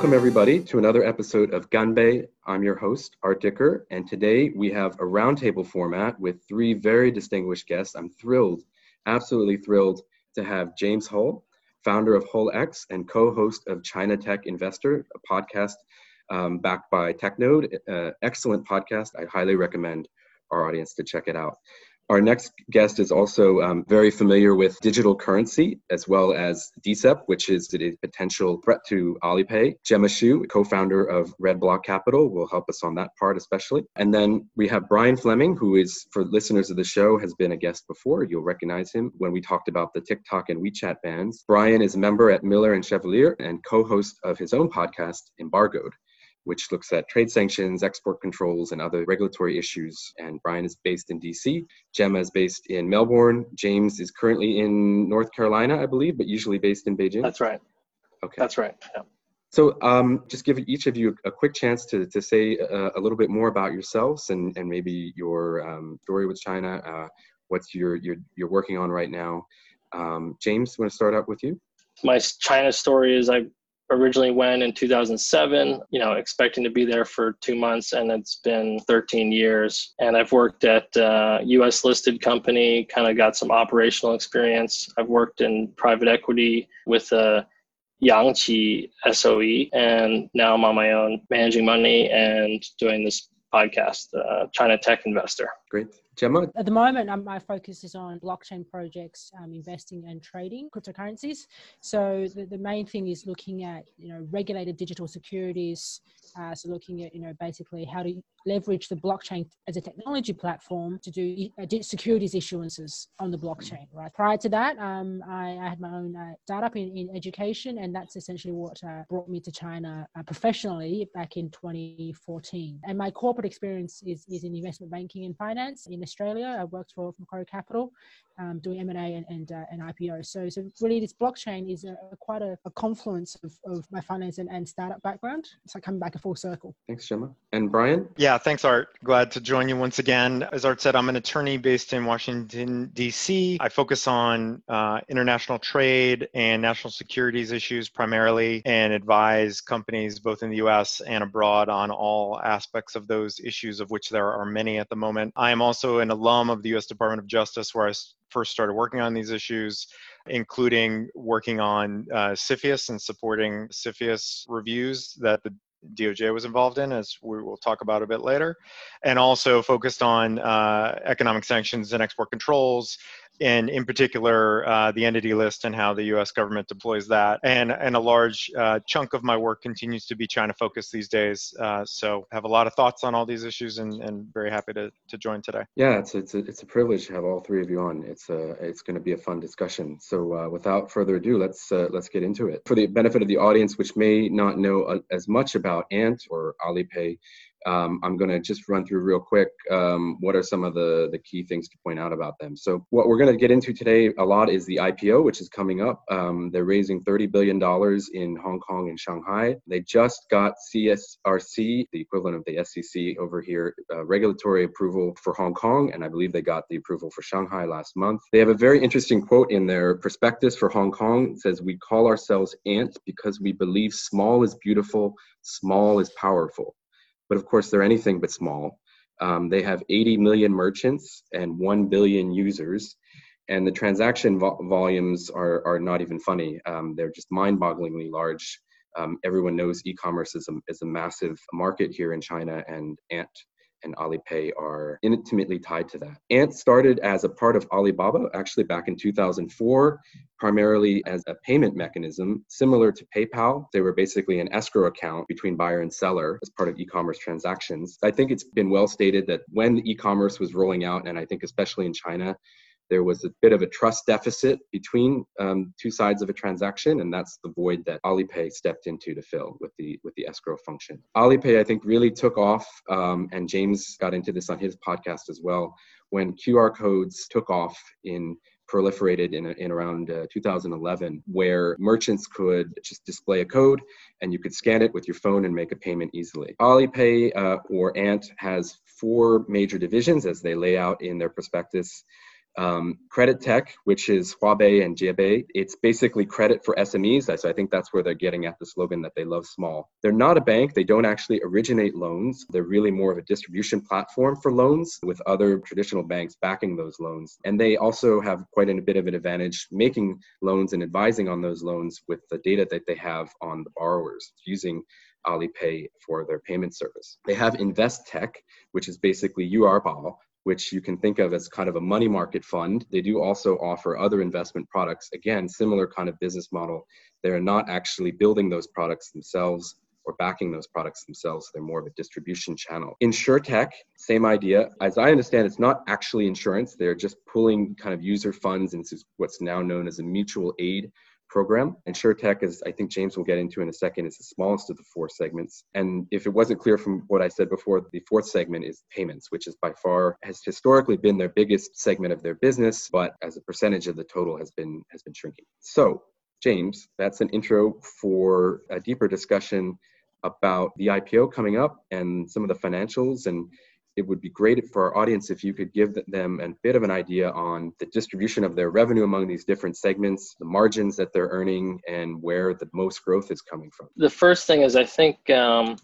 Welcome, everybody, to another episode of Ganbei. I'm your host, Art Dicker, and today we have a roundtable format with three very distinguished guests. I'm thrilled, absolutely thrilled, to have James Hull, founder of HullX and co host of China Tech Investor, a podcast um, backed by TechNode. Uh, excellent podcast. I highly recommend our audience to check it out. Our next guest is also um, very familiar with digital currency as well as DCEP, which is a potential threat to Alipay. Gemma Xu, co-founder of Red Block Capital, will help us on that part especially. And then we have Brian Fleming, who is, for listeners of the show, has been a guest before. You'll recognize him when we talked about the TikTok and WeChat bans. Brian is a member at Miller and Chevalier and co-host of his own podcast, Embargoed which looks at trade sanctions, export controls, and other regulatory issues. And Brian is based in DC. Gemma is based in Melbourne. James is currently in North Carolina, I believe, but usually based in Beijing. That's right. Okay. That's right. Yeah. So, um, just give each of you a quick chance to, to say uh, a little bit more about yourselves and, and maybe your um, story with China, uh, what's your, your, you're working on right now. Um, James, want to start out with you? My China story is I originally went in 2007, you know, expecting to be there for two months, and it's been 13 years. And I've worked at a US listed company, kind of got some operational experience. I've worked in private equity with a Yangqi SOE, and now I'm on my own managing money and doing this podcast, uh, China Tech Investor. Great. Gemma? At the moment, um, my focus is on blockchain projects, um, investing and trading cryptocurrencies. So the, the main thing is looking at, you know, regulated digital securities. Uh, so looking at, you know, basically how to leverage the blockchain as a technology platform to do uh, securities issuances on the blockchain, right? Prior to that, um, I, I, had my own uh, startup in, in education, and that's essentially what uh, brought me to China uh, professionally back in 2014. And my corporate experience is, is in investment banking and finance in Australia. I worked for Macquarie Capital, um, doing M&A and, and, uh, and IPO. So, so really this blockchain is a, a quite a, a, confluence of, of my finance and, and startup background. So like coming back a full circle. Thanks, Gemma. And Brian? Yeah, thanks, Art. Glad to join you once again. As Art said, I'm an attorney based in Washington, D.C. I focus on uh, international trade and national securities issues primarily and advise companies both in the U.S. and abroad on all aspects of those issues, of which there are many at the moment. I am also an alum of the U.S. Department of Justice, where I first started working on these issues, including working on uh, CFIUS and supporting CFIUS reviews that the DOJ was involved in, as we will talk about a bit later, and also focused on uh, economic sanctions and export controls, and in particular uh, the entity list and how the U.S. government deploys that. And and a large uh, chunk of my work continues to be China focused these days. Uh, so have a lot of thoughts on all these issues, and, and very happy to, to join today. Yeah, it's it's a, it's a privilege to have all three of you on. It's a it's going to be a fun discussion. So uh, without further ado, let's uh, let's get into it. For the benefit of the audience, which may not know uh, as much about Ant or Alipay, um, I'm going to just run through real quick um, what are some of the, the key things to point out about them. So, what we're going to get into today a lot is the IPO, which is coming up. Um, they're raising $30 billion in Hong Kong and Shanghai. They just got CSRC, the equivalent of the SEC over here, uh, regulatory approval for Hong Kong, and I believe they got the approval for Shanghai last month. They have a very interesting quote in their prospectus for Hong Kong. It says, We call ourselves Ant because we believe small is beautiful, small is powerful but of course they're anything but small. Um, they have 80 million merchants and 1 billion users, and the transaction vo- volumes are, are not even funny. Um, they're just mind bogglingly large. Um, everyone knows e commerce is a, is a massive market here in China, and Ant and Alipay are intimately tied to that. Ant started as a part of Alibaba actually back in 2004, primarily as a payment mechanism similar to PayPal. They were basically an escrow account between buyer and seller as part of e commerce transactions. I think it's been well stated that when e commerce was rolling out, and I think especially in China, there was a bit of a trust deficit between um, two sides of a transaction, and that's the void that Alipay stepped into to fill with the with the escrow function. Alipay, I think, really took off, um, and James got into this on his podcast as well. When QR codes took off in proliferated in, in around uh, 2011, where merchants could just display a code and you could scan it with your phone and make a payment easily. Alipay uh, or Ant has four major divisions as they lay out in their prospectus Um, credit tech, which is Huabei and Jiebei, it's basically credit for SMEs. So I think that's where they're getting at the slogan that they love small. They're not a bank. They don't actually originate loans. They're really more of a distribution platform for loans with other traditional banks backing those loans. And they also have quite a bit of an advantage making loans and advising on those loans with the data that they have on the borrowers using Alipay for their payment service. They have Invest Tech, which is basically Yu'erbao, which you can think of as kind of a money market fund. They do also offer other investment products. Again, similar kind of business model. They're not actually building those products themselves or backing those products themselves. They're more of a distribution channel. InsurTech, same idea. As I understand, it's not actually insurance. They're just pulling kind of user funds into what's now known as a mutual aid program. InsurTech, as I think James will get into in a second, is the smallest of the four segments. And if it wasn't clear from what I said before, the fourth segment is payments, which is by far has historically been their biggest segment of their business, but as a percentage of the total has been has been shrinking. So, James, that's an intro for a deeper discussion about the IPO coming up and some of the financials and it would be great for our audience if you could give them a bit of an idea on the distribution of their revenue among these different segments, the margins that they're earning, and where the most growth is coming from. The first thing is, I think um,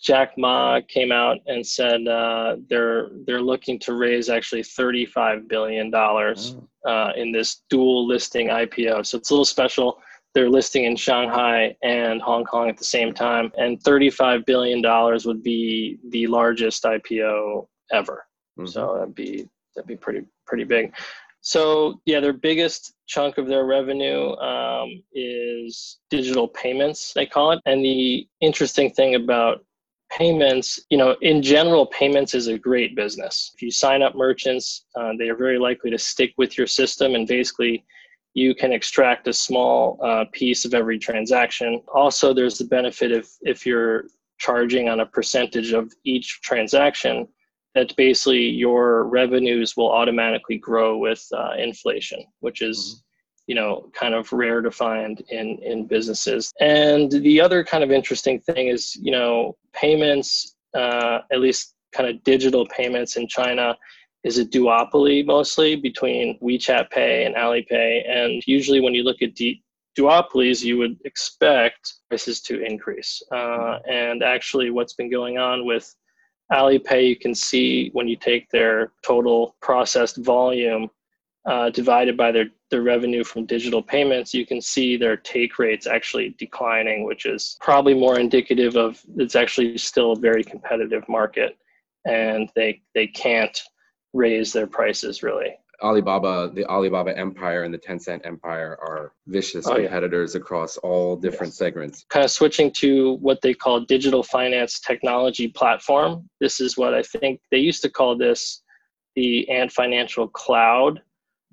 Jack Ma came out and said uh, they're they're looking to raise actually 35 billion dollars oh. uh, in this dual listing IPO. So it's a little special they're listing in Shanghai and Hong Kong at the same time, and $35 billion would be the largest IPO ever. Mm-hmm. So that'd be that'd be pretty pretty big. So yeah, their biggest chunk of their revenue um, is digital payments, they call it. And the interesting thing about payments, you know, in general, payments is a great business. If you sign up merchants, uh, they are very likely to stick with your system and basically you can extract a small uh, piece of every transaction. Also, there's the benefit if, if you're charging on a percentage of each transaction, that basically your revenues will automatically grow with uh, inflation, which is mm-hmm. you know kind of rare to find in in businesses. And the other kind of interesting thing is you know payments, uh, at least kind of digital payments in China is a duopoly mostly between WeChat Pay and Alipay. And usually, when you look at du- duopolies, you would expect prices to increase. Uh, and actually, what's been going on with Alipay, you can see when you take their total processed volume uh, divided by their, their revenue from digital payments, you can see their take rates actually declining, which is probably more indicative of it's actually still a very competitive market and they they can't raise their prices really. Alibaba, the Alibaba empire and the Tencent empire are vicious oh, competitors yeah. across all different yes. segments. Kind of switching to what they call digital finance technology platform. This is what I think they used to call this the Ant Financial Cloud.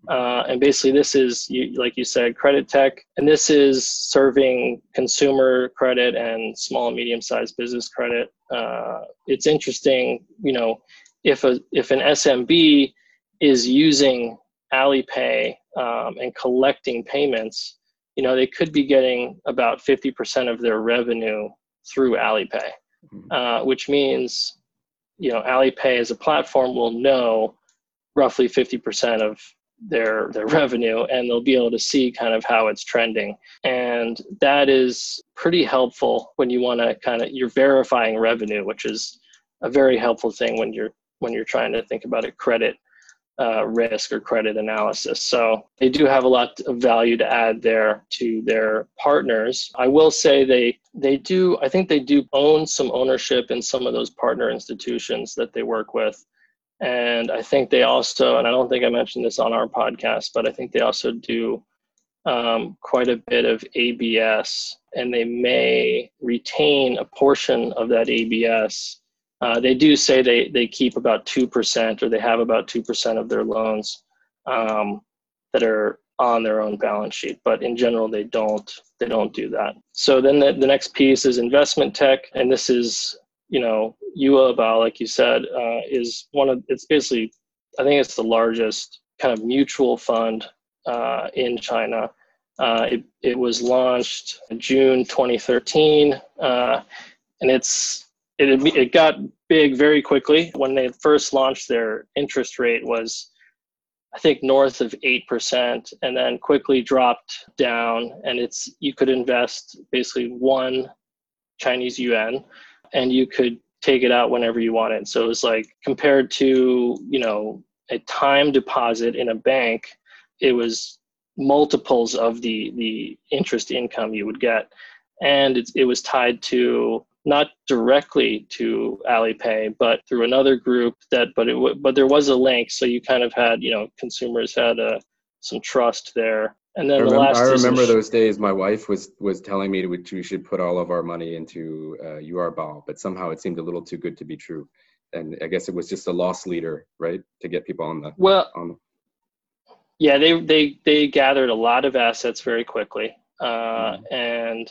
Uh, and basically, this is, you, like you said, credit tech, and this is serving consumer credit and small and medium sized business credit. Uh, it's interesting, you know, if a if an SMB is using Alipay um, and collecting payments, you know they could be getting about 50% of their revenue through Alipay, mm-hmm. uh, which means you know Alipay as a platform will know roughly 50% of their their revenue and they'll be able to see kind of how it's trending and that is pretty helpful when you want to kind of you're verifying revenue which is a very helpful thing when you're when you're trying to think about a credit uh, risk or credit analysis. So they do have a lot of value to add there to their partners. I will say they they do I think they do own some ownership in some of those partner institutions that they work with. And I think they also, and I don't think I mentioned this on our podcast, but I think they also do um, quite a bit of ABS, and they may retain a portion of that ABS uh, they do say they, they keep about 2% or they have about 2% of their loans um, that are on their own balance sheet but in general they don't they don't do that. So then the, the next piece is investment tech and this is you know Yu'erbao like you said uh, is one of it's basically i think it's the largest kind of mutual fund uh, in china. Uh, it, it was launched in june 2013 uh, and it's it, it got big very quickly. When they first launched, their interest rate was, I think north of 8% and then quickly dropped down and it's you could invest basically one Chinese yuan and you could take it out whenever you wanted. So it was like compared to, you know, a time deposit in a bank, it was multiples of the the interest income you would get. And it, it was tied to not directly to Alipay, but through another group that, but it, but there was a link. So you kind of had, you know, consumers had a, uh, some trust there. And then I the last I remember those days. My wife was was telling me we, we should put all of our money into uh, Yu'erbao, but somehow it seemed a little too good to be true. And I guess it was just a loss leader, right, to get people on the well. On the... Yeah, they they they gathered a lot of assets very quickly, uh, mm-hmm. and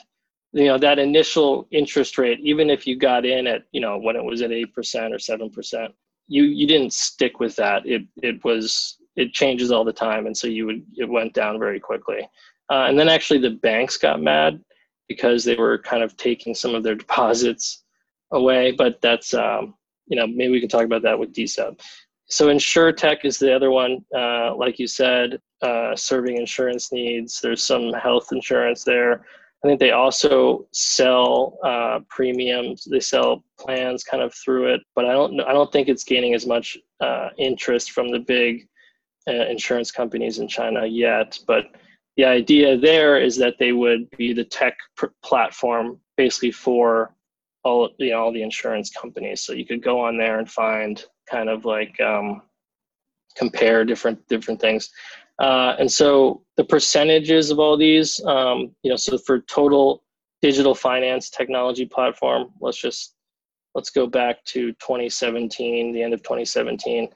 you know that initial interest rate, even if you got in at you know when it was at eight percent or seven percent, you you didn't stick with that. It it was it changes all the time, and so you would it went down very quickly. Uh, and then actually the banks got mad because they were kind of taking some of their deposits away. But that's um, you know maybe we can talk about that with DCEP. So InsurTech is the other one, uh, like you said, uh, serving insurance needs. There's some health insurance there. I think they also sell uh, premiums. They sell plans kind of through it, but I don't. I don't think it's gaining as much uh, interest from the big uh, insurance companies in China yet. But the idea there is that they would be the tech pr- platform basically for all you know all the insurance companies. So you could go on there and find kind of like um, compare different different things. Uh, and so the percentages of all these, um, you know, so for total digital finance technology platform, let's just let's go back to 2017, the end of 2017.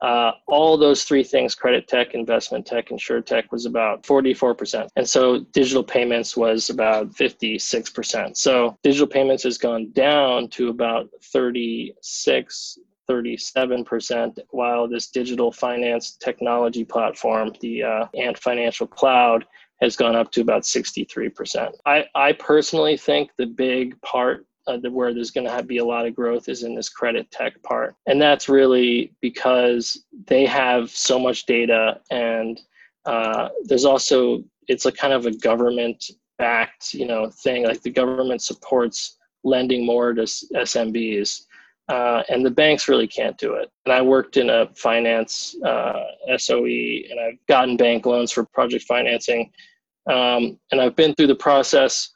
Uh, all those three things credit tech investment tech InsurTech was about 44% and so digital payments was about 56% so digital payments has gone down to about 36 37%, while this digital finance technology platform, the uh, Ant Financial Cloud, has gone up to about 63%. I, I personally think the big part uh, where there's going to be a lot of growth is in this credit tech part. And that's really because they have so much data and uh, there's also, it's a kind of a government backed, you know, thing. Like the government supports lending more to SMBs uh, and the banks really can't do it. And I worked in a finance uh, SOE, and I've gotten bank loans for project financing, um, and I've been through the process.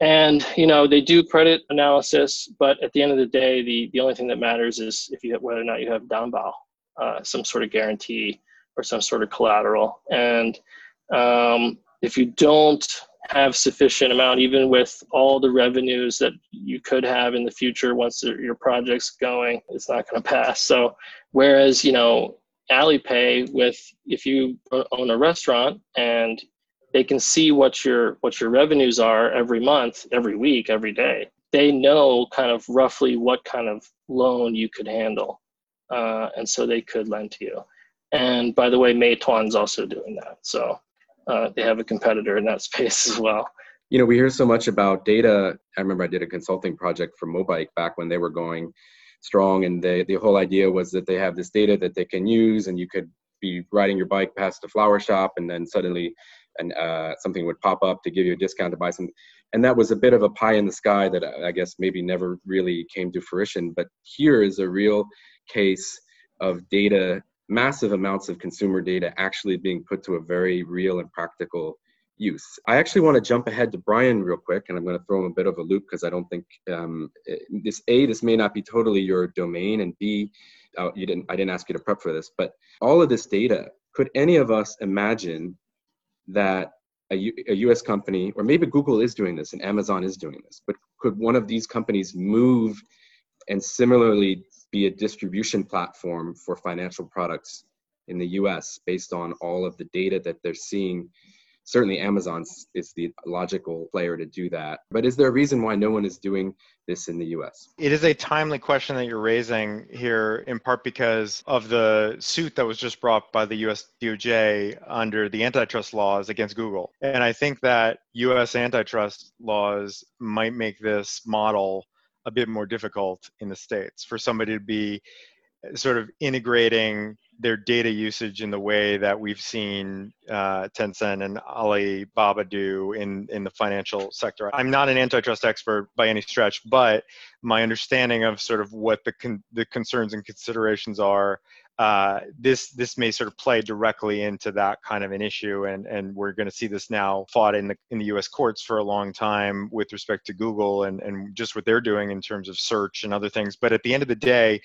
And you know they do credit analysis, but at the end of the day, the the only thing that matters is if you have, whether or not you have danbao, uh, some sort of guarantee or some sort of collateral. And um, if you don't have sufficient amount, even with all the revenues that you could have in the future once your project's going, it's not going to pass. So, whereas you know Alipay, with if you own a restaurant and they can see what your what your revenues are every month, every week, every day. They know kind of roughly what kind of loan you could handle, uh, and so they could lend to you. And by the way, Meituan's also doing that. So uh, they have a competitor in that space as well. You know, we hear so much about data. I remember I did a consulting project for Mobike back when they were going strong, and the the whole idea was that they have this data that they can use, and you could be riding your bike past a flower shop, and then suddenly, and uh, something would pop up to give you a discount to buy some. And that was a bit of a pie in the sky that I guess maybe never really came to fruition. But here is a real case of data massive amounts of consumer data actually being put to a very real and practical use. I actually want to jump ahead to Brian real quick, and I'm going to throw him a bit of a loop because I don't think um, this A, this may not be totally your domain, and B, uh, you didn't, I didn't ask you to prep for this, but all of this data, could any of us imagine that a, U, a US company, or maybe Google is doing this and Amazon is doing this, but could one of these companies move and similarly be a distribution platform for financial products in the US based on all of the data that they're seeing. Certainly, Amazon is the logical player to do that. But is there a reason why no one is doing this in the US? It is a timely question that you're raising here, in part because of the suit that was just brought by the US DOJ under the antitrust laws against Google. And I think that US antitrust laws might make this model a bit more difficult in the states for somebody to be uh, sort of integrating their data usage in the way that we've seen uh, Tencent and Alibaba do in in the financial sector. I'm not an antitrust expert by any stretch, but my understanding of sort of what the con- the concerns and considerations are uh, this this may sort of play directly into that kind of an issue, and and we're going to see this now fought in the in the U.S. courts for a long time with respect to Google and and just what they're doing in terms of search and other things. But at the end of the day,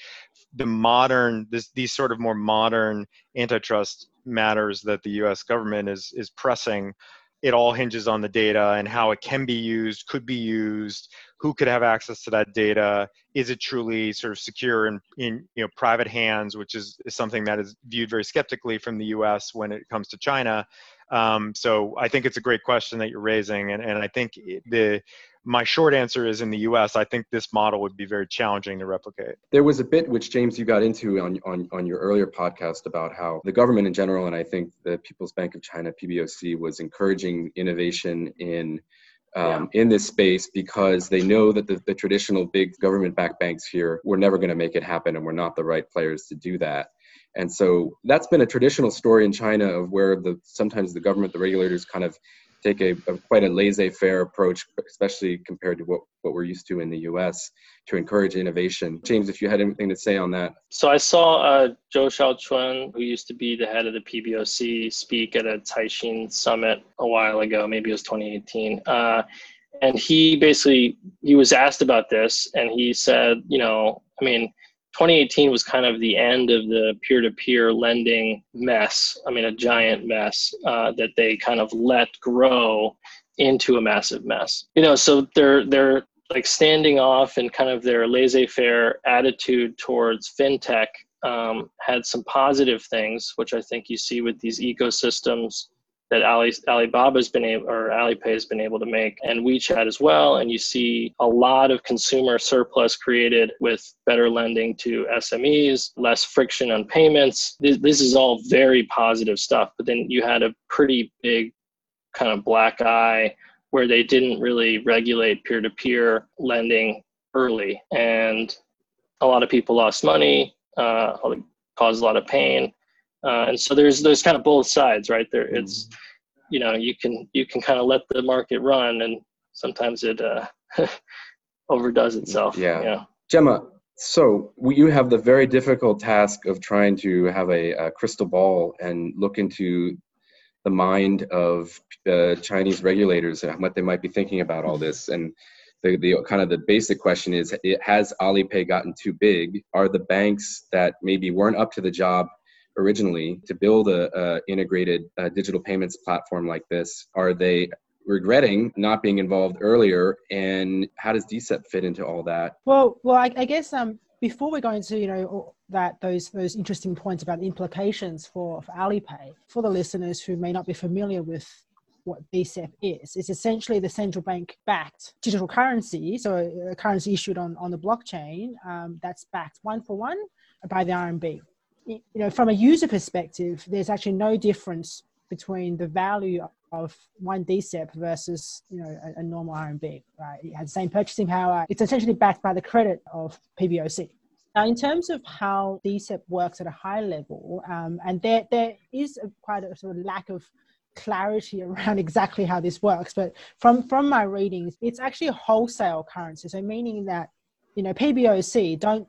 the modern this these sort of more modern antitrust matters that the U.S. government is is pressing it all hinges on the data and how it can be used, could be used, who could have access to that data, is it truly sort of secure in, in you know private hands, which is, is something that is viewed very skeptically from the U.S. when it comes to China. Um, so I think it's a great question that you're raising, and, and I think the my short answer is in the US, I think this model would be very challenging to replicate. There was a bit which, James, you got into on, on, on your earlier podcast about how the government in general, and I think the People's Bank of China, PBOC, was encouraging innovation in. Um, yeah. in this space because they know that the, the traditional big government backed banks here were never going to make it happen and we're not the right players to do that. And so that's been a traditional story in China of where the sometimes the government, the regulators kind of take a, a, quite a laissez-faire approach, especially compared to what, what we're used to in the U.S. to encourage innovation. James, if you had anything to say on that. So I saw uh, Zhou Xiaochuan, who used to be the head of the PBOC, speak at a Caixin summit a while ago. Maybe it was 2018. Uh, and he basically he was asked about this, and he said, you know, I mean 2018 was kind of the end of the peer-to-peer lending mess. I mean, a giant mess uh, that they kind of let grow into a massive mess. You know, so they're they're like standing off and kind of their laissez-faire attitude towards fintech um, had some positive things, which I think you see with these ecosystems that Ali, Alibaba's been able or Alipay has been able to make and WeChat as well. And you see a lot of consumer surplus created with better lending to SMEs, less friction on payments. This, this is all very positive stuff. But then you had a pretty big kind of black eye where they didn't really regulate peer to peer lending early. And a lot of people lost money, uh, caused a lot of pain. Uh, and so there's there's kind of both sides, right? There, it's mm-hmm. You know you can you can kind of let the market run, and sometimes it uh, overdoes itself. Yeah. yeah. Gemma, so you have the very difficult task of trying to have a, a crystal ball and look into the mind of uh, Chinese regulators and what they might be thinking about all this. And the, the kind of the basic question is: Has Alipay gotten too big? Are the banks that maybe weren't up to the job originally to build a, a integrated uh, digital payments platform like this? Are they regretting not being involved earlier? And how does DCEP fit into all that? Well, well, I, I guess um, before we go into you know that those those interesting points about the implications for, for Alipay, for the listeners who may not be familiar with what DCEP is. It's essentially the central bank backed digital currency, so a currency issued on, on the blockchain um, that's backed one for one by the RMB you know, from a user perspective, there's actually no difference between the value of one DCEP versus you know a, a, normal RMB. Right, it has the same purchasing power. It's essentially backed by the credit of PBOC. Now, in terms of how DCEP works at a high level, um, and there there is a, quite a sort of lack of clarity around exactly how this works, but from from my readings, it's actually a wholesale currency. So meaning that you know PBOC don't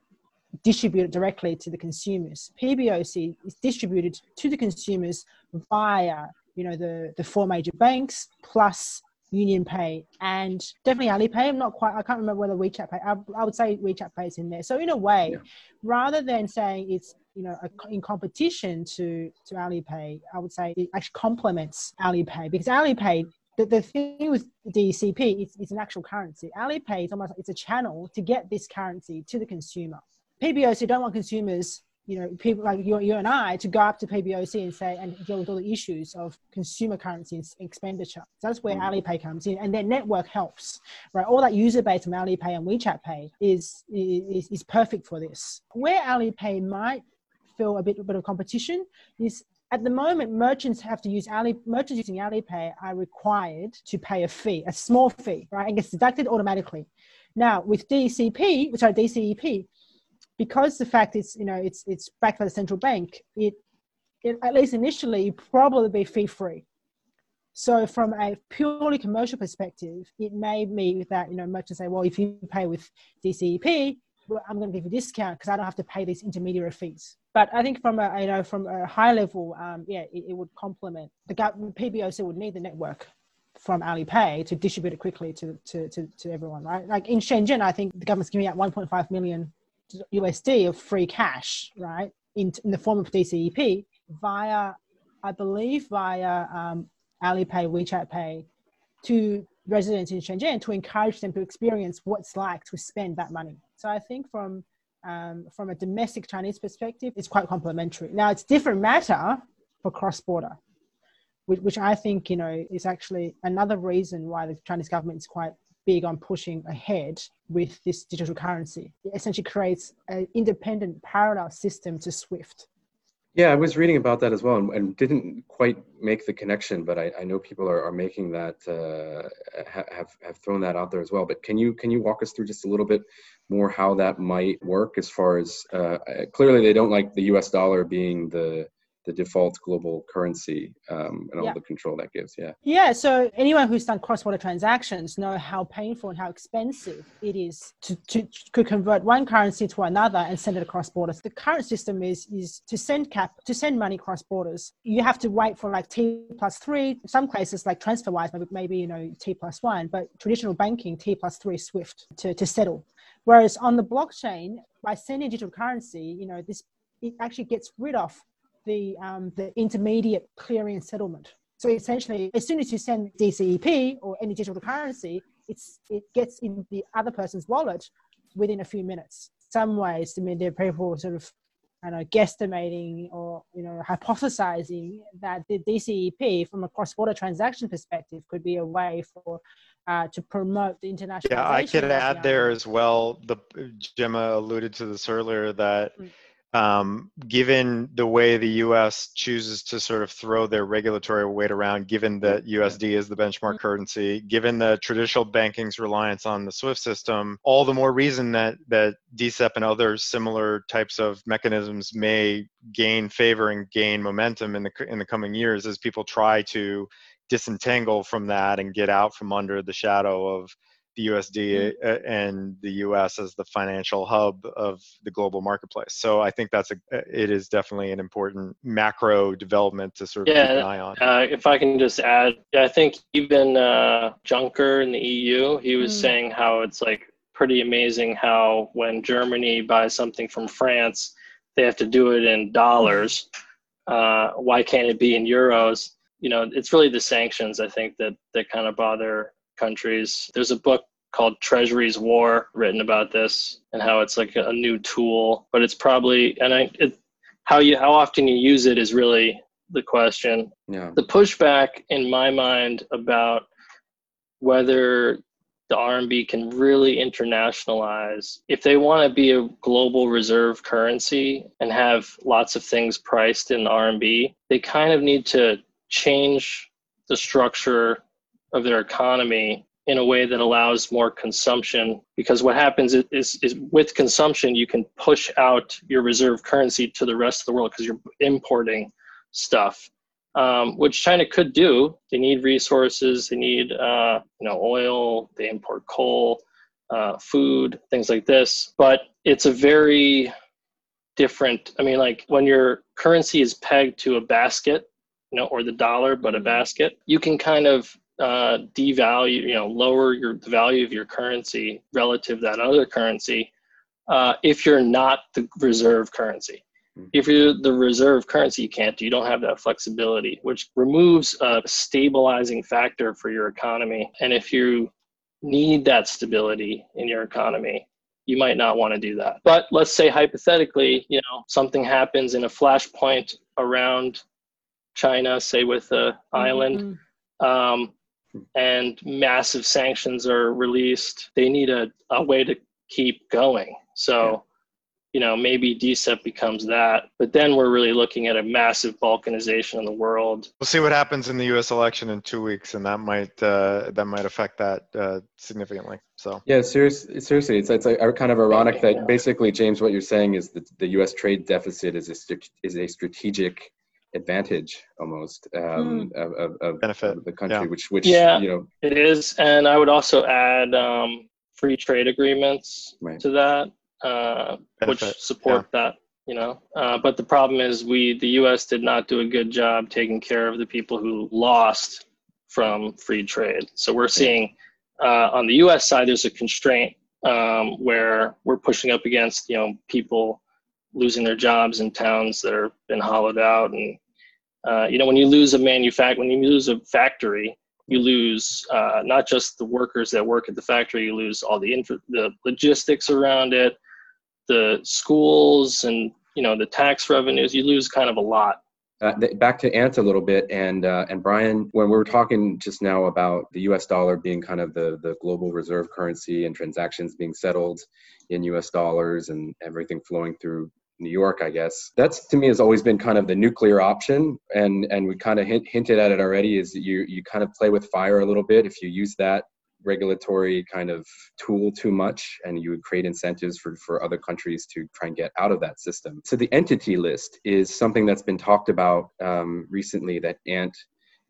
distributed directly to the consumers. PBOC is distributed to the consumers via, you know, the, the four major banks plus Union Pay and definitely Alipay. I'm not quite, I can't remember whether WeChat Pay, I, I would say WeChat Pay is in there. So in a way, yeah. rather than saying it's, you know, a, in competition to, to Alipay, I would say it actually complements Alipay because Alipay the, the thing with DCP is it's an actual currency. Alipay is almost it's a channel to get this currency to the consumer. PBOC don't want consumers, you know, people like you, you and I to go up to PBOC and say and deal with all the issues of consumer currency expenditure. So that's where mm. Alipay comes in, and their network helps, right? All that user base from Alipay and WeChat Pay is is, is perfect for this. Where Alipay might feel a bit, a bit of competition is at the moment, merchants have to use Ali, merchants using Alipay are required to pay a fee, a small fee, right? And gets deducted automatically. Now with DCP, sorry, DCEP, because the fact it's you know it's it's backed by the central bank, it, it at least initially probably be fee free. So from a purely commercial perspective, it may be that you know merchants say, well, if you pay with DCEP, well, I'm going to give you a discount because I don't have to pay these intermediary fees. But I think from a you know from a high level, um, yeah, it, it would complement the government. PBOC would need the network from Alipay to distribute it quickly to, to, to, to everyone, right? Like in Shenzhen, I think the government's giving out 1.5 million USD of free cash, right, in, in the form of DCEP via, I believe, via um, Alipay, WeChat Pay to residents in Shenzhen to encourage them to experience what it's like to spend that money. So I think from um, from a domestic Chinese perspective, it's quite complementary. Now it's different matter for cross border, which, which I think you know is actually another reason why the Chinese government is quite big on pushing ahead with this digital currency. It essentially creates an independent parallel system to SWIFT. Yeah, I was reading about that as well and, and didn't quite make the connection, but I, I know people are, are making that uh, have have thrown that out there as well. But can you can you walk us through just a little bit more how that might work as far as uh, clearly they don't like the U.S. dollar being the the default global currency um, and all yeah. the control that gives. Yeah. Yeah. So anyone who's done cross-border transactions know how painful and how expensive it is to, to, to convert one currency to another and send it across borders. The current system is is to send cap to send money cross borders. You have to wait for like T plus three. Some places like TransferWise, maybe maybe you know T plus one, but traditional banking T plus three SWIFT to, to settle. Whereas on the blockchain, by sending digital currency, you know this it actually gets rid of the, um, the intermediate clearing and settlement. So essentially, as soon as you send DCEP or any digital currency, it's, it gets in the other person's wallet within a few minutes. Some ways, I mean, there are people sort of, I know, guesstimating or you know, hypothesizing that the DCEP, from a cross-border transaction perspective, could be a way for uh, to promote the international. Yeah, I could add there as well. The Gemma alluded to this earlier that. Mm um, given the way the U.S. chooses to sort of throw their regulatory weight around, given that USD is the benchmark mm-hmm. currency, given the traditional banking's reliance on the SWIFT system, all the more reason that that DCEP and other similar types of mechanisms may gain favor and gain momentum in the in the coming years as people try to disentangle from that and get out from under the shadow of the USD mm-hmm. and the US as the financial hub of the global marketplace. So I think that's a it is definitely an important macro development to sort of yeah, keep an eye on. Uh, if I can just add, I think even uh, Juncker in the EU, he was mm. saying how it's like pretty amazing how when Germany buys something from France, they have to do it in dollars. Uh, why can't it be in euros? You know, it's really the sanctions I think that that kind of bother countries. There's a book called Treasury's War written about this and how it's like a new tool, but it's probably and I it, how you how often you use it is really the question. Yeah. The pushback in my mind about whether the RMB can really internationalize. If they want to be a global reserve currency and have lots of things priced in RMB, they kind of need to change the structure of their economy in a way that allows more consumption because what happens is, is, is, with consumption you can push out your reserve currency to the rest of the world because you're importing stuff um, which china could do. They need resources they need uh, you know oil they import coal uh, food things like this. But it's a very different i mean like when your currency is pegged to a basket you know or the dollar but a basket you can kind of uh, devalue, you know, lower your the value of your currency relative to that other currency uh, if you're not the reserve currency. Hmm. If you're the reserve currency, you can't. You don't have that flexibility, which removes a stabilizing factor for your economy. And if you need that stability in your economy, you might not want to do that. But let's say hypothetically, you know, something happens in a flashpoint around China, say with a mm-hmm. island. Um, and massive sanctions are released, they need a, a way to keep going. So you know, maybe DCEP becomes that. But then we're really looking at a massive balkanization in the world. We'll see what happens in the U.S. election in two weeks, and that might uh, that might affect that uh, significantly. So yeah, serious, seriously, it's it's kind of ironic that basically, James, what you're saying is that the U.S. trade deficit is a is a strategic advantage almost um, mm. of, of, benefit of the country, yeah. which which yeah, you know it is, and I would also add um, free trade agreements right. to that uh, which support yeah. that. You know, uh, but the problem is we the U.S. did not do a good job taking care of the people who lost from free trade. So we're seeing uh, on the U.S. side there's a constraint um, where we're pushing up against you know people losing their jobs in towns that are been hollowed out and uh, you know when you lose a manufact when you lose a factory you lose uh, not just the workers that work at the factory you lose all the infra- the logistics around it the schools and you know the tax revenues you lose kind of a lot uh, back to ants a little bit, and uh, and Brian, when we were talking just now about the U.S. dollar being kind of the the global reserve currency and transactions being settled in U.S. dollars and everything flowing through New York, I guess that's to me has always been kind of the nuclear option, and and we kind of hint, hinted at it already. Is you you kind of play with fire a little bit if you use that regulatory kind of tool too much and you would create incentives for, for other countries to try and get out of that system. So the entity list is something that's been talked about um, recently that Ant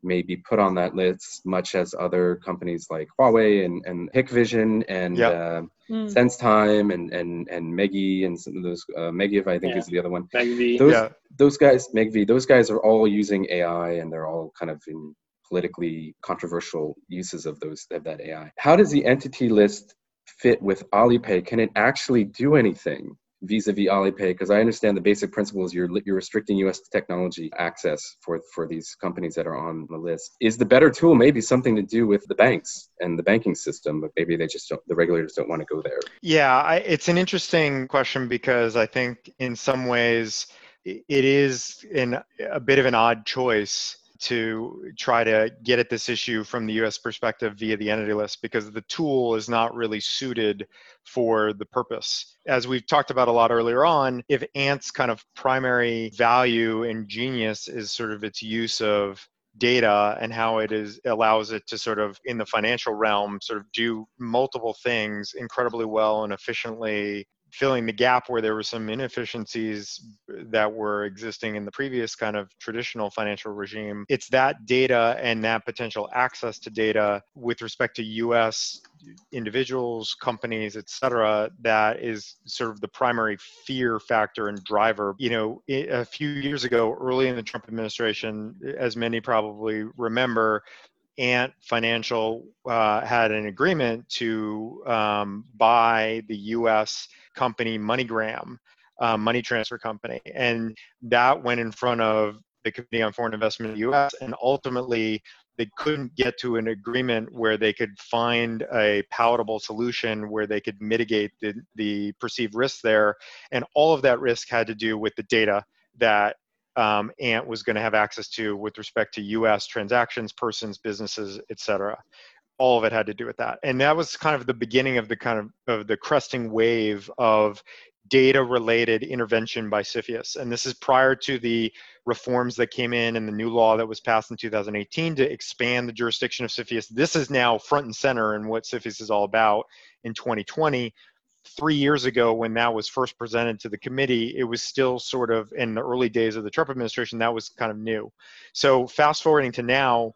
may be put on that list, much as other companies like Huawei and, and Hikvision and yep. uh, mm. SenseTime and and and Megi and some of those uh, Megiv I think yeah. is the other one. Megvii. Those yeah. those guys Megvii those guys are all using AI and they're all kind of in politically controversial uses of those of that AI. How does the entity list fit with Alipay? Can it actually do anything vis-a-vis Alipay? Because I understand the basic principle is you're you're restricting U.S. technology access for for these companies that are on the list. Is the better tool maybe something to do with the banks and the banking system, but maybe they just don't. The regulators don't want to go there. Yeah, I, it's an interesting question because I think in some ways it is in a bit of an odd choice to try to get at this issue from the US perspective via the entity list because the tool is not really suited for the purpose. As we've talked about a lot earlier on, if Ant's kind of primary value and genius is sort of its use of data and how it is allows it to sort of in the financial realm sort of do multiple things incredibly well and efficiently filling the gap where there were some inefficiencies uh, that were existing in the previous kind of traditional financial regime. It's that data and that potential access to data with respect to US individuals, companies, et cetera, that is sort of the primary fear factor and driver. You know, a few years ago, early in the Trump administration, as many probably remember, Ant Financial uh, had an agreement to um, buy the U.S. company MoneyGram, uh, money transfer company, and that went in front of the Committee on Foreign Investment in the U.S. and ultimately they couldn't get to an agreement where they could find a palatable solution where they could mitigate the, the perceived risk there, and all of that risk had to do with the data that um, Ant was going to have access to with respect to U.S. transactions, persons, businesses, et cetera. All of it had to do with that, and that was kind of the beginning of the kind of of the cresting wave of data-related intervention by CFIUS. And this is prior to the reforms that came in and the new law that was passed in 2018 to expand the jurisdiction of CFIUS. This is now front and center in what CFIUS is all about in 2020 three years ago when that was first presented to the committee, it was still sort of in the early days of the Trump administration, that was kind of new. So fast forwarding to now,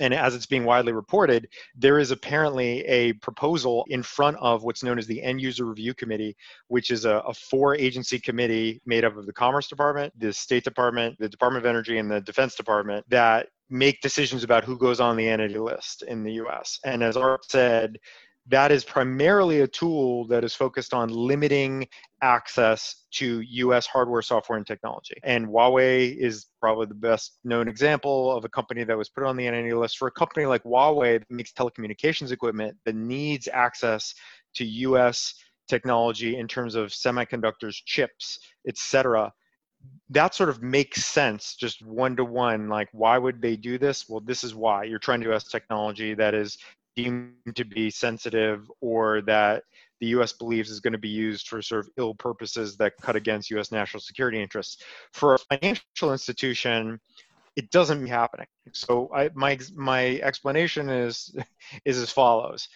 and as it's being widely reported, there is apparently a proposal in front of what's known as the End User Review Committee, which is a, a four agency committee made up of the Commerce Department, the State Department, the Department of Energy, and the Defense Department that make decisions about who goes on the entity list in the US. And as Art said, that is primarily a tool that is focused on limiting access to US hardware, software, and technology. And Huawei is probably the best known example of a company that was put on the entity list. For a company like Huawei that makes telecommunications equipment that needs access to US technology in terms of semiconductors, chips, etc., that sort of makes sense just one to one like why would they do this well this is why you're trying to us technology that is deemed to be sensitive or that the US believes is going to be used for sort of ill purposes that cut against US national security interests. For a financial institution, it doesn't be happening. So I, my my explanation is is as follows.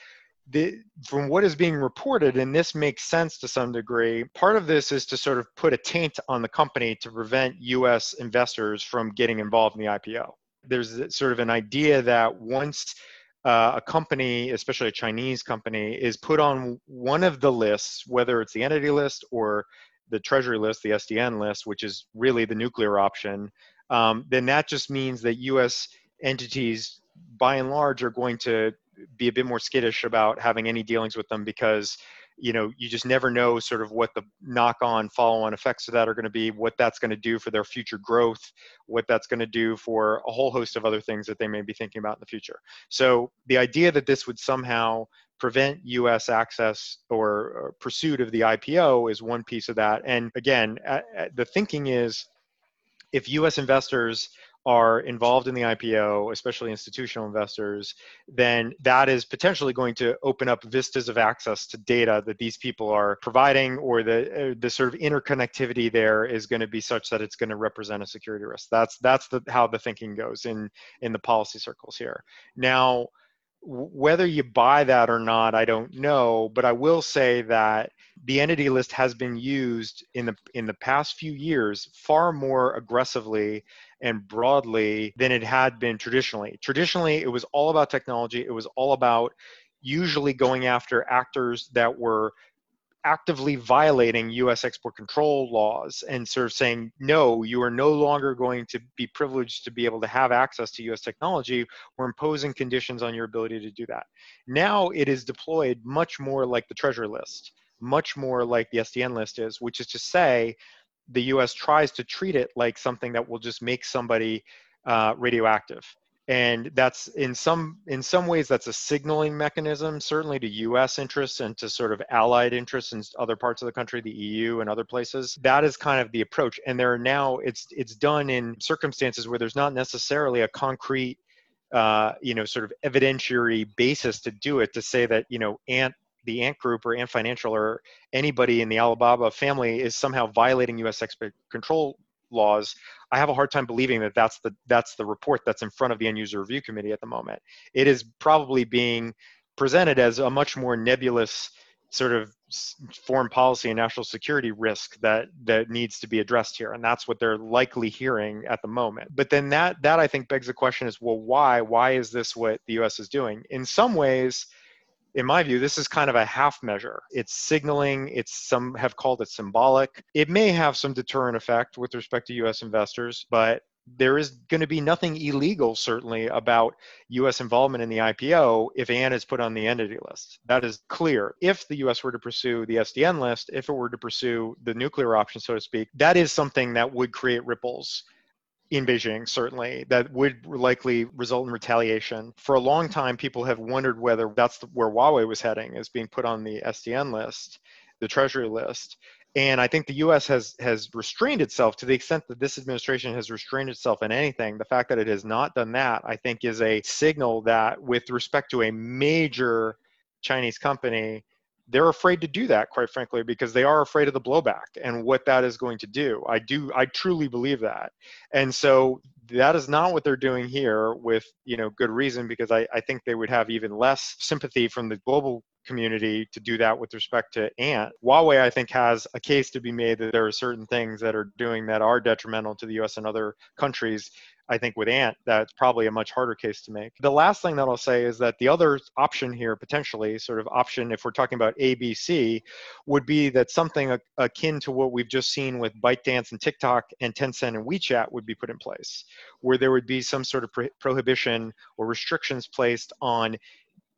The, from what is being reported, and this makes sense to some degree, part of this is to sort of put a taint on the company to prevent U.S. investors from getting involved in the IPO. There's sort of an idea that once uh, a company, especially a Chinese company, is put on one of the lists, whether it's the entity list or the treasury list, the SDN list, which is really the nuclear option, um, then that just means that U.S. entities, by and large, are going to be a bit more skittish about having any dealings with them because you know you just never know sort of what the knock-on follow-on effects of that are going to be what that's going to do for their future growth what that's going to do for a whole host of other things that they may be thinking about in the future so the idea that this would somehow prevent us access or, or pursuit of the ipo is one piece of that and again the thinking is if U.S. investors are involved in the IPO, especially institutional investors, then that is potentially going to open up vistas of access to data that these people are providing, or the uh, the sort of interconnectivity there is going to be such that it's going to represent a security risk. That's that's the how the thinking goes in in the policy circles here. Now, whether you buy that or not, I don't know, but I will say that the entity list has been used in the in the past few years far more aggressively and broadly than it had been traditionally. Traditionally, it was all about technology. It was all about usually going after actors that were actively violating US export control laws and sort of saying, no, you are no longer going to be privileged to be able to have access to US technology. We're imposing conditions on your ability to do that. Now it is deployed much more like the Treasury list much more like the SDN list is, which is to say the US tries to treat it like something that will just make somebody uh, radioactive. And that's in some in some ways that's a signaling mechanism, certainly to U.S. interests and to sort of allied interests in other parts of the country, the EU and other places. That is kind of the approach. And there are now it's it's done in circumstances where there's not necessarily a concrete uh, you know, sort of evidentiary basis to do it to say that, you know, Ant the Ant Group or Ant Financial or anybody in the Alibaba family is somehow violating U.S. export control laws, I have a hard time believing that that's the that's the report that's in front of the end user review committee at the moment. It is probably being presented as a much more nebulous sort of foreign policy and national security risk that that needs to be addressed here and that's what they're likely hearing at the moment but then that that i think begs the question is well why why is this what the us is doing in some ways in my view, this is kind of a half measure. It's signaling, it's some have called it symbolic. It may have some deterrent effect with respect to US investors, but there is going to be nothing illegal, certainly, about US involvement in the IPO if Ant is put on the entity list. That is clear. If the US were to pursue the SDN list, if it were to pursue the nuclear option, so to speak, that is something that would create ripples in Beijing, certainly, that would likely result in retaliation. For a long time, people have wondered whether that's where Huawei was heading, is being put on the SDN list, the Treasury list. And I think the U.S. has has restrained itself to the extent that this administration has restrained itself in anything. The fact that it has not done that, I think, is a signal that, with respect to a major Chinese company, they're afraid to do that quite frankly because they are afraid of the blowback and what that is going to do. I do i truly believe that. And so that is not what they're doing here with you know good reason because I, I think they would have even less sympathy from the global community to do that with respect to ant huawei i think has a case to be made that there are certain things that are doing that are detrimental to the us and other countries I think with Ant, that's probably a much harder case to make. The last thing that I'll say is that the other option here, potentially, sort of option, if we're talking about ABC, would be that something akin to what we've just seen with ByteDance and TikTok and Tencent and WeChat would be put in place, where there would be some sort of pro- prohibition or restrictions placed on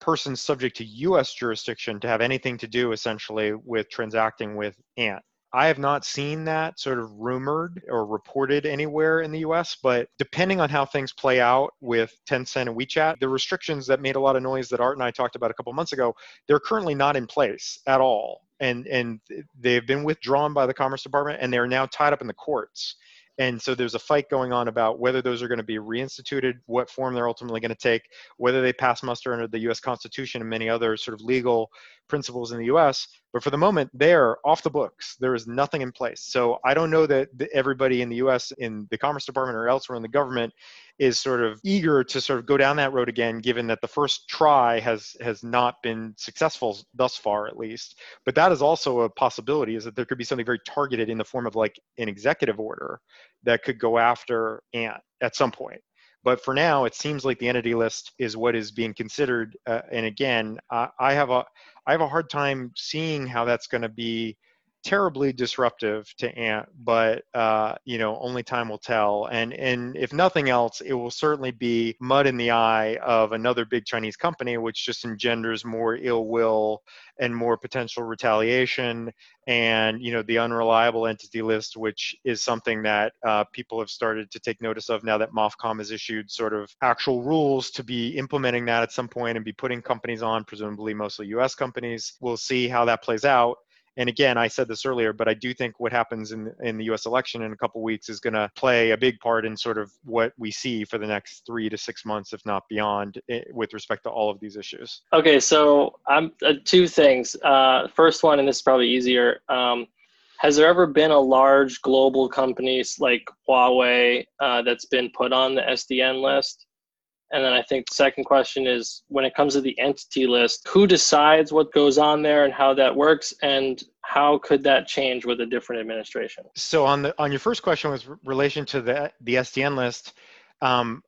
persons subject to US jurisdiction to have anything to do essentially with transacting with Ant. I have not seen that sort of rumored or reported anywhere in the US, but depending on how things play out with Tencent and WeChat, the restrictions that made a lot of noise that Art and I talked about a couple months ago, they're currently not in place at all. And, and they've been withdrawn by the Commerce Department and they're now tied up in the courts. And so there's a fight going on about whether those are going to be reinstituted, what form they're ultimately going to take, whether they pass muster under the US Constitution and many other sort of legal principles in the US. But for the moment, they're off the books. There is nothing in place. So I don't know that everybody in the US, in the Commerce Department or elsewhere in the government, is sort of eager to sort of go down that road again, given that the first try has has not been successful thus far, at least. But that is also a possibility, is that there could be something very targeted in the form of like an executive order that could go after Ant at some point. But for now, it seems like the entity list is what is being considered. Uh, and again, I, I have a I have a hard time seeing how that's going to be terribly disruptive to Ant, but uh, you know, only time will tell. And and if nothing else, it will certainly be mud in the eye of another big Chinese company, which just engenders more ill will and more potential retaliation. And you know, the unreliable entity list, which is something that uh, people have started to take notice of now that MOFCOM has issued sort of actual rules to be implementing that at some point and be putting companies on, presumably mostly U.S. companies. We'll see how that plays out and again, I said this earlier, but I do think what happens in in the U.S. election in a couple weeks is going to play a big part in sort of what we see for the next three to six months, if not beyond, eh, with respect to all of these issues. Okay, so I'm uh, two things. Uh, first one, and this is probably easier. Um, has there ever been a large global company like Huawei uh, that's been put on the SDN list? And then I think the second question is when it comes to the entity list, who decides what goes on there and how that works and how could that change with a different administration? So on the on your first question with relation to the the SDN list, um,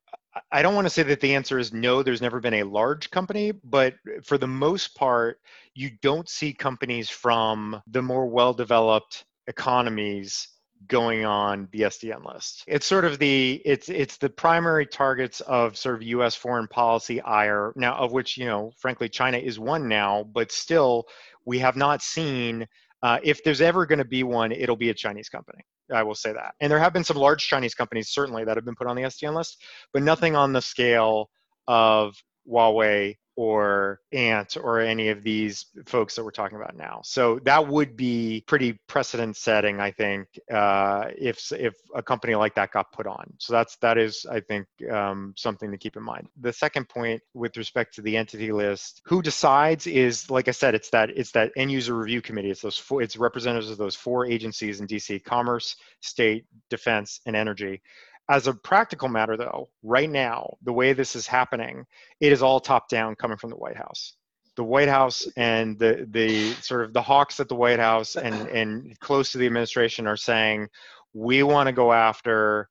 I don't want to say that the answer is no, there's never been a large company, but for the most part, you don't see companies from the more well developed economies going on the SDN list. It's sort of the it's it's the primary targets of sort of US foreign policy ire now of which, you know, frankly China is one now, but still we have not seen uh, if there's ever going to be one, it'll be a Chinese company. I will say that. And there have been some large Chinese companies certainly that have been put on the SDN list, but nothing on the scale of Huawei or Ant or any of these folks that we're talking about now. So that would be pretty precedent setting, I think, uh, if if a company like that got put on. So that's that is, I think, um, something to keep in mind. The second point with respect to the entity list, who decides is, like I said, it's that it's that end user review committee. It's those four, it's representatives of those four agencies in DC: Commerce, State, Defense, and Energy. As a practical matter, though, right now, the way this is happening, it is all top down coming from the White House. The White House and the, the sort of the hawks at the White House and, and close to the administration are saying, we want to go after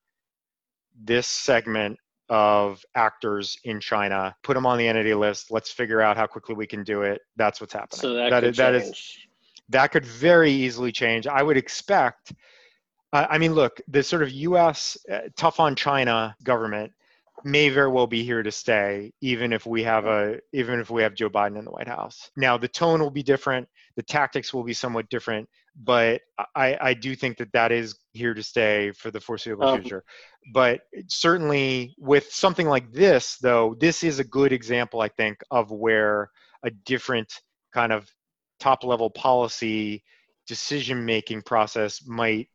this segment of actors in China, put them on the entity list. Let's figure out how quickly we can do it. That's what's happening. So that, that is, that is that could very easily change. I would expect I mean, look, the sort of U.S. Uh, tough on China government may very well be here to stay, even if we have a even if we have Joe Biden in the White House. Now, the tone will be different, the tactics will be somewhat different, but I, I do think that that is here to stay for the foreseeable um, future. But certainly, with something like this, though, this is a good example, I think, of where a different kind of top level policy decision making process might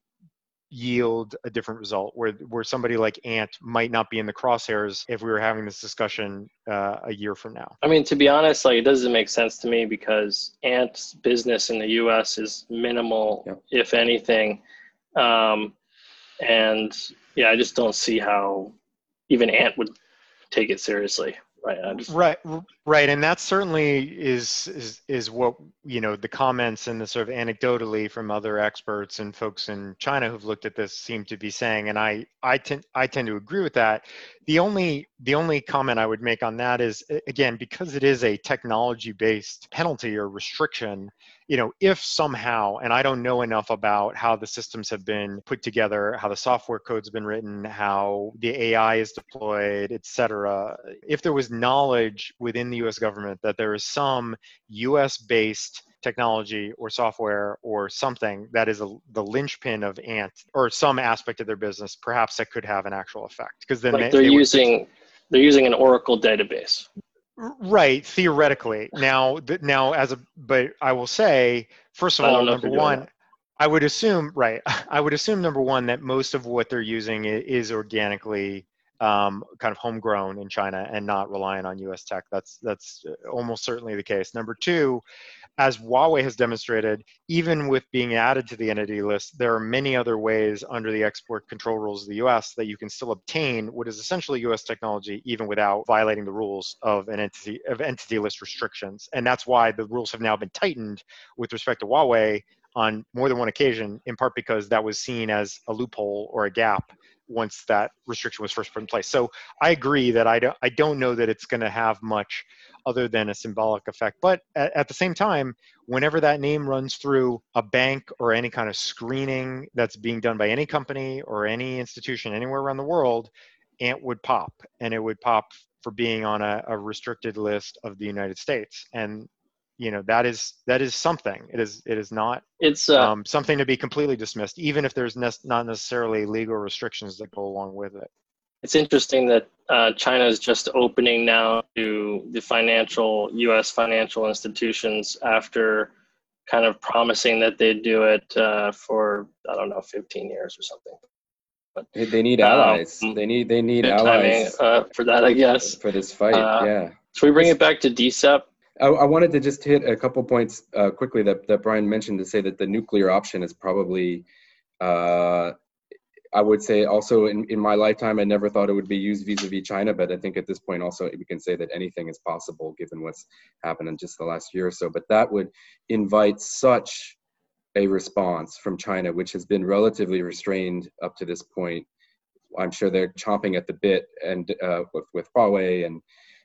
yield a different result where where somebody like ant might not be in the crosshairs if we were having this discussion uh, a year from now. I mean to be honest like it doesn't make sense to me because ant's business in the us is minimal yeah. if anything. Um, and yeah i just don't see how even ant would take it seriously right just... right right and that certainly is is is what you know the comments and the sort of anecdotally from other experts and folks in china who've looked at this seem to be saying and i i tend i tend to agree with that. The only the only comment i would make on that is again because it is a technology based penalty or restriction you know if somehow and i don't know enough about how the systems have been put together how the software code's been written how the ai is deployed et cetera if there was knowledge within the us government that there is some us based technology or software or something that is a, the linchpin of ant or some aspect of their business perhaps that could have an actual effect because then like they, they're they using they're using an oracle database right theoretically now now as a but i will say first of all number one I would assume, right? I would assume number one that most of what they're using is organically um, kind of homegrown in China and not reliant on U.S. tech. That's that's uh, almost certainly the case. Number two, as Huawei has demonstrated, even with being added to the entity list, there are many other ways under the export control rules of the US that you can still obtain what is essentially US technology even without violating the rules of an entity of entity list restrictions. And that's why the rules have now been tightened with respect to Huawei on more than one occasion, in part because that was seen as a loophole or a gap once that restriction was first put in place. So I agree that I don't, I don't know that it's going to have much other than a symbolic effect. But at, at, the same time, whenever that name runs through a bank or any kind of screening that's being done by any company or any institution anywhere around the world, Ant would pop, and it would pop for being on a, a restricted list of the United States. And you know that is that is something it is it is not it's uh, um, something to be completely dismissed even if there's ne- not necessarily legal restrictions that go along with it it's interesting that uh, china is just opening now to the financial us financial institutions after kind of promising that they'd do it uh, for i don't know 15 years or something. But they, need allies. Um, they need they need allies timing, uh, for that i guess. for this fight uh, yeah. so we bring it back to DCEP I, I wanted to just hit a couple points uh, quickly that, that Brian mentioned to say that the nuclear option is probably, uh, I would say also in, in my lifetime, I never thought it would be used vis-a-vis China, but I think at this point also we can say that anything is possible given what's happened in just the last year or so. But that would invite such a response from China, which has been relatively restrained up to this point. I'm sure they're chomping at the bit and uh, with, with Huawei and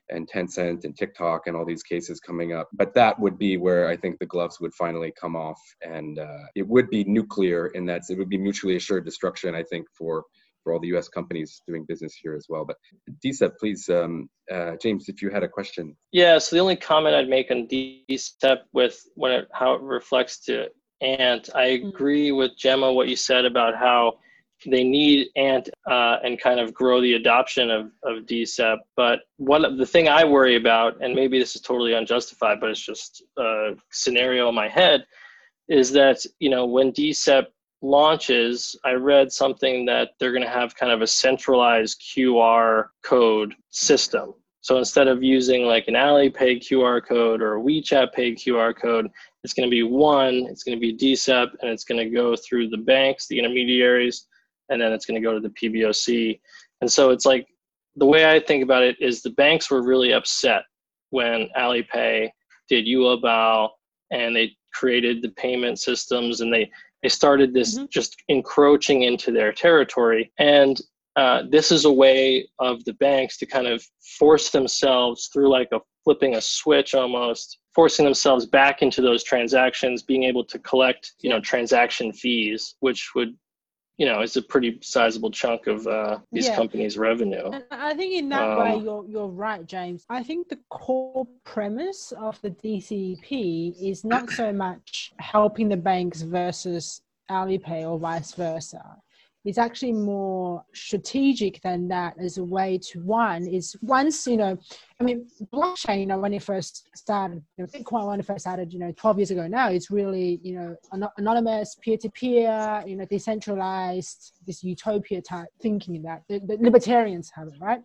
and Tencent and TikTok and all these cases coming up. But that would be where I think the gloves would finally come off, and uh, it would be nuclear in that it would be mutually assured destruction. I think for for all the U.S. companies doing business here as well. But DCEP, please, um, uh, James, if you had a question. Yeah. So the only comment I'd make on DCEP with when it, how it reflects to and I agree with Gemma what you said about how they need ant uh, and kind of grow the adoption of, of DCEP. But one the thing I worry about, and maybe this is totally unjustified, but it's just a scenario in my head, is that you know when DCEP launches, I read something that they're going to have kind of a centralized QR code system. So instead of using like an Alipay QR code or a WeChat Pay QR code, it's going to be one, it's going to be DCEP, and it's going to go through the banks, the intermediaries, and then it's going to go to the PBOC. And so it's like the way I think about it is the banks were really upset when Alipay did Yu'erbao and they created the payment systems and they they started this mm-hmm. just encroaching into their territory and uh, this is a way of the banks to kind of force themselves through like a flipping a switch almost forcing themselves back into those transactions being able to collect you know transaction fees which would you know, it's a pretty sizable chunk of uh, these yeah. companies' revenue. And I think in that um, way, you're you're right, James. I think the core premise of the DCEP is not so much helping the banks versus Alipay or vice versa is actually more strategic than that as a way to one is once you know i mean blockchain you know when it first started you know, bitcoin when it first started you know 12 years ago now it's really you know anonymous peer-to-peer you know decentralized this utopia type thinking that the, the libertarians have it right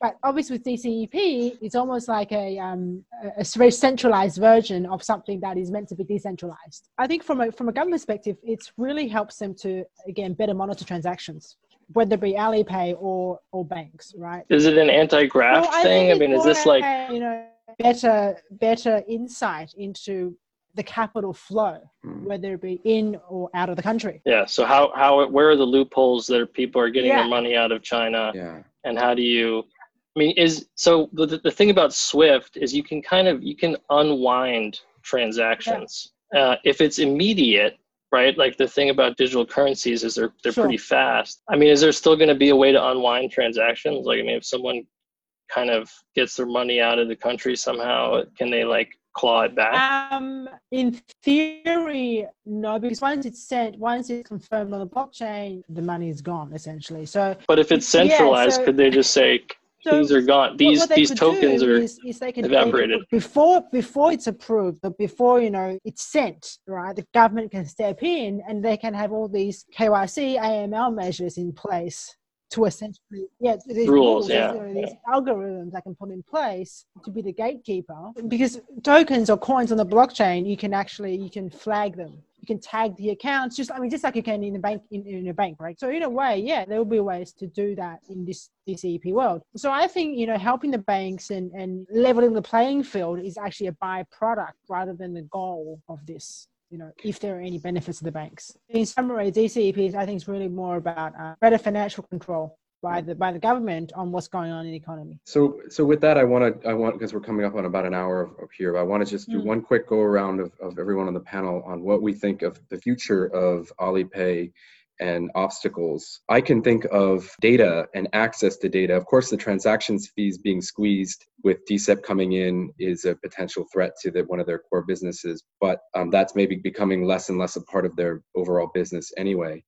but obviously with DCEP, it's almost like a, um, a very centralized version of something that is meant to be decentralized. I think from a, from a government perspective, it really helps them to, again, better monitor transactions, whether it be Alipay or, or banks, right? Is it an anti-graft well, thing? I, I mean, is this like... you know, better, better insight into the capital flow, mm. whether it be in or out of the country. Yeah. So how how where are the loopholes that people are getting yeah. their money out of China? Yeah. And how do you I mean, is so the, the thing about Swift is you can kind of you can unwind transactions yeah. uh, if it's immediate, right? Like the thing about digital currencies is they're they're sure. pretty fast. I mean, is there still going to be a way to unwind transactions? Like, I mean, if someone kind of gets their money out of the country somehow, can they like claw it back? Um, in theory, no, because once it's sent, once it's confirmed on the blockchain, the money is gone essentially. So, but if it's centralized, yeah, so, could they just say? So these are gone. These these tokens are is, is they can, evaporated. They, before before it's approved, but before you know it's sent, right? The government can step in and they can have all these KYC, AML measures in place to essentially yeah these rules, rules yeah, these yeah. algorithms I can put in place to be the gatekeeper because tokens or coins on the blockchain you can actually you can flag them you can tag the accounts just I mean just like you can in a bank in, in a bank right? So in a way yeah there will be ways to do that in this this EP world. So I think you know helping the banks and and leveling the playing field is actually a byproduct rather than the goal of this you know, if there are any benefits to the banks. In summary, DCEPs, I think, is really more about uh, better financial control by the by the government on what's going on in the economy. So, so with that, I want to I want because we're coming up on about an hour of, of here. I want to just do mm. one quick go around of, of everyone on the panel on what we think of the future of Alipay and obstacles. I can think of data and access to data. Of course, the transactions fees being squeezed with DCEP coming in is a potential threat to the, one of their core businesses, but um, that's maybe becoming less and less a part of their overall business anyway.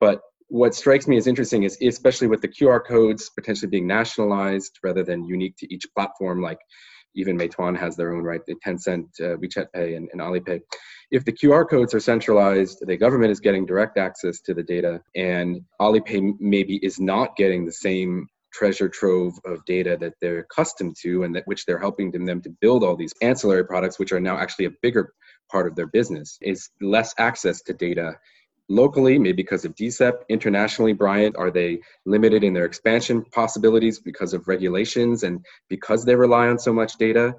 But what strikes me as interesting is, especially with the QR codes potentially being nationalized rather than unique to each platform, like even Meituan has their own, right? The Tencent, uh, WeChat Pay, and, and Alipay. If the QR codes are centralized, the government is getting direct access to the data, and Alipay maybe is not getting the same treasure trove of data that they're accustomed to and that which they're helping them, them to build all these ancillary products which are now actually a bigger part of their business is less access to data locally, maybe because of DCEP, internationally, Brian, are they limited in their expansion possibilities because of regulations and because they rely on so much data?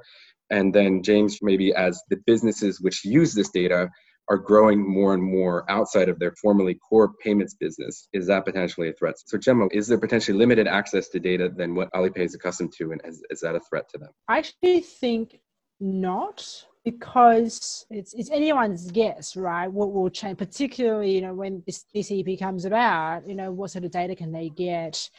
And then, James, maybe as the businesses which use this data are growing more and more outside of their formerly core payments business, is that potentially a threat? So, Gemma, is there potentially limited access to data than what Alipay is accustomed to, and is, is that a threat to them? I actually think not because it's it's anyone's guess, right? What will change, particularly you know when this DCEP comes about, you know what sort of data can they get?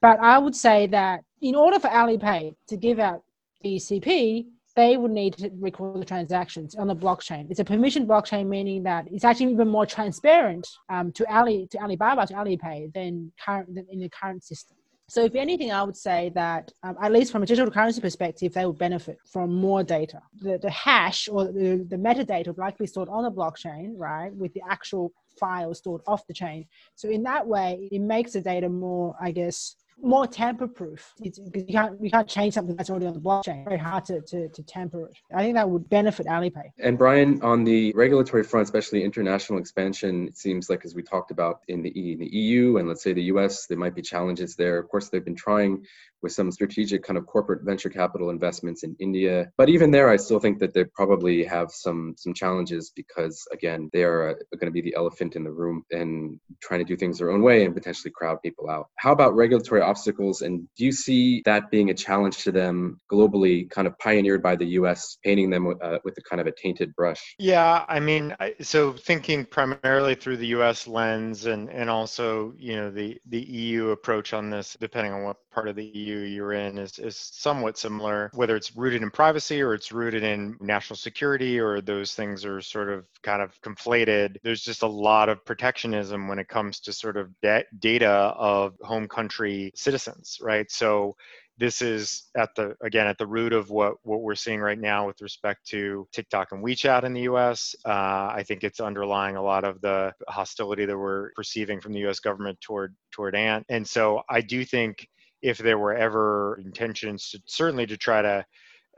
But I would say that in order for Alipay to give out DCEP, they would need to record the transactions on the blockchain. It's a permission blockchain, meaning that it's actually even more transparent um, to Ali to Alibaba to Alipay than current than in the current system. So, if anything, I would say that um, at least from a digital currency perspective, they would benefit from more data. The, the hash or the, the metadata would likely stored on the blockchain, right, with the actual file stored off the chain. So, in that way, it makes the data more, I guess, more tamper proof because you can't you can't change something that's already on the blockchain. Very hard to, to, to tamper it. I think that would benefit Alipay. And Brian, on the regulatory front, especially international expansion, it seems like as we talked about in the, in the EU and let's say the US, there might be challenges there. Of course, they've been trying with some strategic kind of corporate venture capital investments in India. But even there, I still think that they probably have some some challenges because again, they are uh, going to be the elephant in the room and trying to do things their own way and potentially crowd people out. How about regulatory obstacles? And do you see that being a challenge to them globally, kind of pioneered by the U.S., painting them with, uh, with a kind of a tainted brush? Yeah, I mean, so thinking primarily through the U.S. lens and and also you know the the EU approach on this, depending on what part of the EU you're in is, is somewhat similar, whether it's rooted in privacy or it's rooted in national security or those things are sort of kind of conflated. There's just a lot of protectionism when it comes to sort of da- data of home country citizens, right? So this is at the again at the root of what what we're seeing right now with respect to TikTok and WeChat in the U.S. Uh, I think it's underlying a lot of the hostility that we're perceiving from the U.S. government toward toward Ant, and so I do think if there were ever intentions to certainly to try to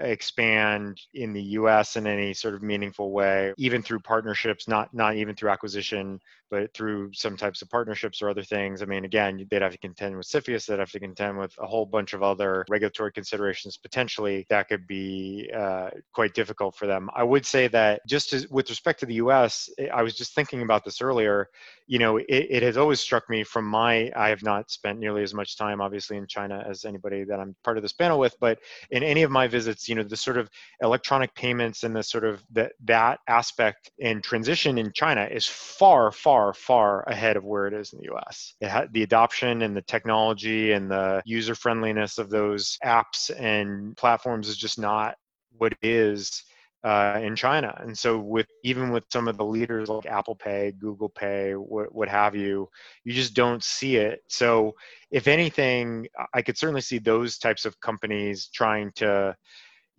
expand in the US in any sort of meaningful way, even through partnerships, not not even through acquisition, but through some types of partnerships or other things. I mean, again, they'd have to contend with CFIUS, they'd have to contend with a whole bunch of other regulatory considerations potentially that could be uh, quite difficult for them. I would say that just as, with respect to the US, I was just thinking about this earlier. You know, it, it has always struck me from my, I have not spent nearly as much time, obviously, in China as anybody that I'm part of this panel with, but in any of my visits, you know, the sort of electronic payments and the sort of that that aspect and transition in China is far, far far, far ahead of where it is in the US. Ha- the adoption and the technology and the user friendliness of those apps and platforms is just not what it is uh, in China. And so, with even with some of the leaders like Apple Pay, Google Pay, what, what have you, you just don't see it. So, if anything, I could certainly see those types of companies trying to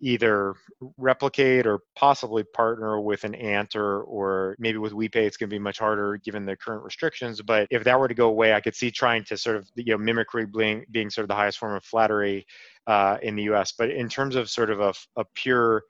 either replicate or possibly partner with an Ant or, or maybe with WePay, it's going to be much harder given the current restrictions. But if that were to go away, I could see trying to sort of, you know, mimicry being, being sort of the highest form of flattery uh, in the US. But in terms of sort of a, a pure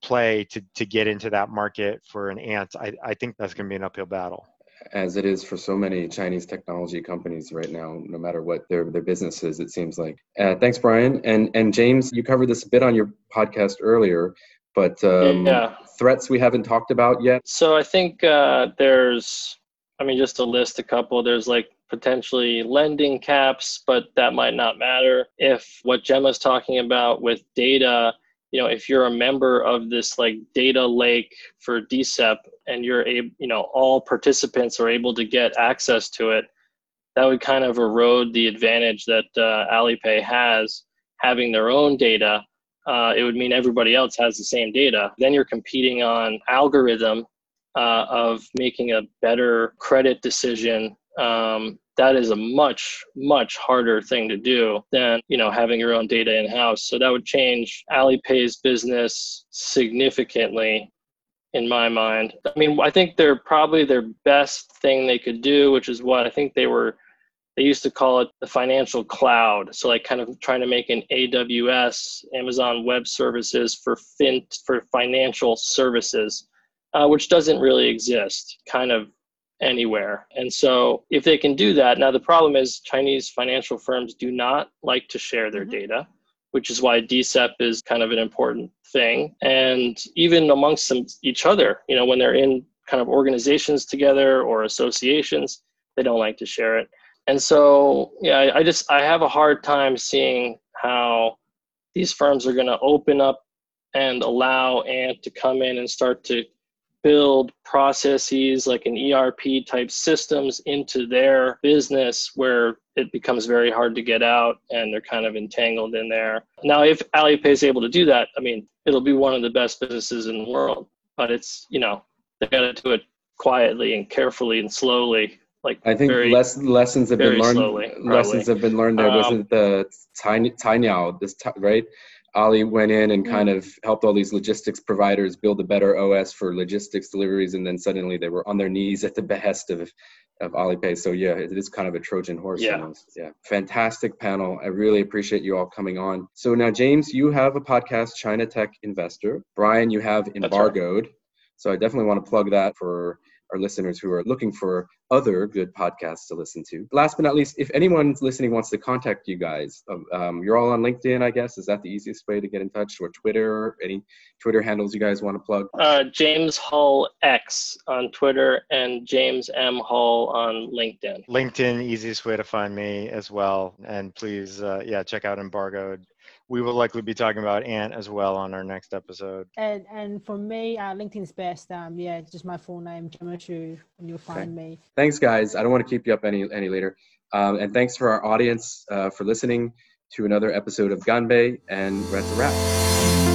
play to, to get into that market for an ant, I, I think that's going to be an uphill battle. As it is for so many Chinese technology companies right now, no matter what their their business is, it seems like. Uh, thanks, Brian and and James. You covered this a bit on your podcast earlier, but um, yeah. threats we haven't talked about yet. So I think uh, there's, I mean, just to list a couple. There's like potentially lending caps, but that might not matter. If what Gemma's talking about with data you know if you're a member of this like data lake for DCEP and you're able you know all participants are able to get access to it that would kind of erode the advantage that uh, alipay has having their own data. Uh, it would mean everybody else has the same data. Then you're competing on algorithm uh, of making a better credit decision um, that is a much much harder thing to do than you know having your own data in house so that would change alipay's business significantly in my mind. I mean i think they're probably their best thing they could do which is what i think they were they used to call it the financial cloud. So like kind of trying to make an aws amazon web services for fin for financial services uh, which doesn't really exist kind of anywhere. And so if they can do that, now the problem is Chinese financial firms do not like to share their mm-hmm. data, which is why DCEP is kind of an important thing. And even amongst them, each other, you know, when they're in kind of organizations together or associations, they don't like to share it. And so, yeah, I, I just I have a hard time seeing how these firms are going to open up and allow Ant to come in and start to build processes like an ERP type systems into their business where it becomes very hard to get out and they're kind of entangled in there. Now, if Alipay is able to do that, I mean, it'll be one of the best businesses in the world, but it's, you know, they got to do it quietly and carefully and slowly. Like I think very, less, lessons have been learned. Slowly, lessons have been learned. There um, wasn't the tiny, tiny Out, this time, right Ali went in and kind mm. of helped all these logistics providers build a better OS for logistics deliveries, and then suddenly they were on their knees at the behest of of Alipay. So yeah, it is kind of a Trojan horse. Yeah. Almost. Yeah. Fantastic panel. I really appreciate you all coming on. So now, James, you have a podcast, China Tech Investor. Brian, you have Embargoed. Right. So I definitely want to plug that for our listeners who are looking for other good podcasts to listen to. Last but not least, if anyone listening wants to contact you guys, um, um, you're all on LinkedIn, I guess. Is that the easiest way to get in touch, or Twitter? Any Twitter handles you guys want to plug? Uh, James Hall X on Twitter and James M Hall on LinkedIn. LinkedIn, easiest way to find me as well. And please, uh, yeah, check out Embargoed we will likely be talking about Ant as well on our next episode. And and for me, uh, LinkedIn's best. Um, yeah, just my full name, Gemma Shu, and you'll find okay. me. Thanks, guys. I don't want to keep you up any any later. Um, and thanks for our audience uh, for listening to another episode of Ganbei, and that's a wrap.